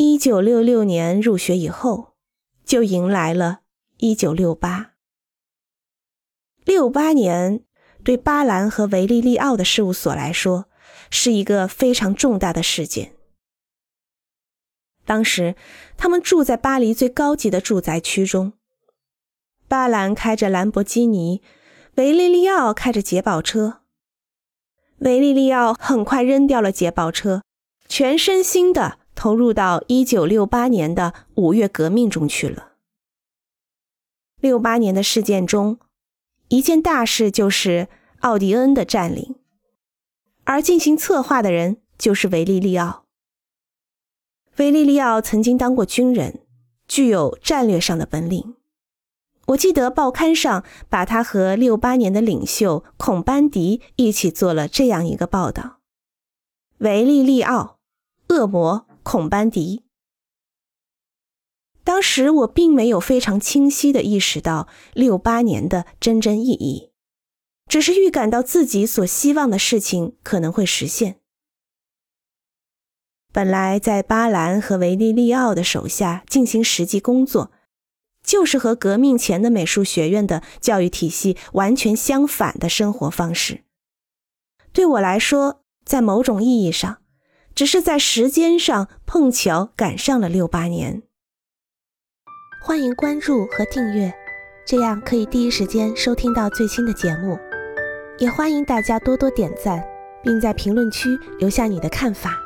一九六六年入学以后，就迎来了一九六八。六八年对巴兰和维利利奥的事务所来说是一个非常重大的事件。当时，他们住在巴黎最高级的住宅区中。巴兰开着兰博基尼，维利利奥开着捷豹车。维利利奥很快扔掉了捷豹车，全身心的。投入到一九六八年的五月革命中去了。六八年的事件中，一件大事就是奥迪恩的占领，而进行策划的人就是维利利奥。维利利奥曾经当过军人，具有战略上的本领。我记得报刊上把他和六八年的领袖孔班迪一起做了这样一个报道：维利利奥，恶魔。孔班迪，当时我并没有非常清晰的意识到六八年的真正意义，只是预感到自己所希望的事情可能会实现。本来在巴兰和维利利奥的手下进行实际工作，就是和革命前的美术学院的教育体系完全相反的生活方式。对我来说，在某种意义上。只是在时间上碰巧赶上了六八年。欢迎关注和订阅，这样可以第一时间收听到最新的节目。也欢迎大家多多点赞，并在评论区留下你的看法。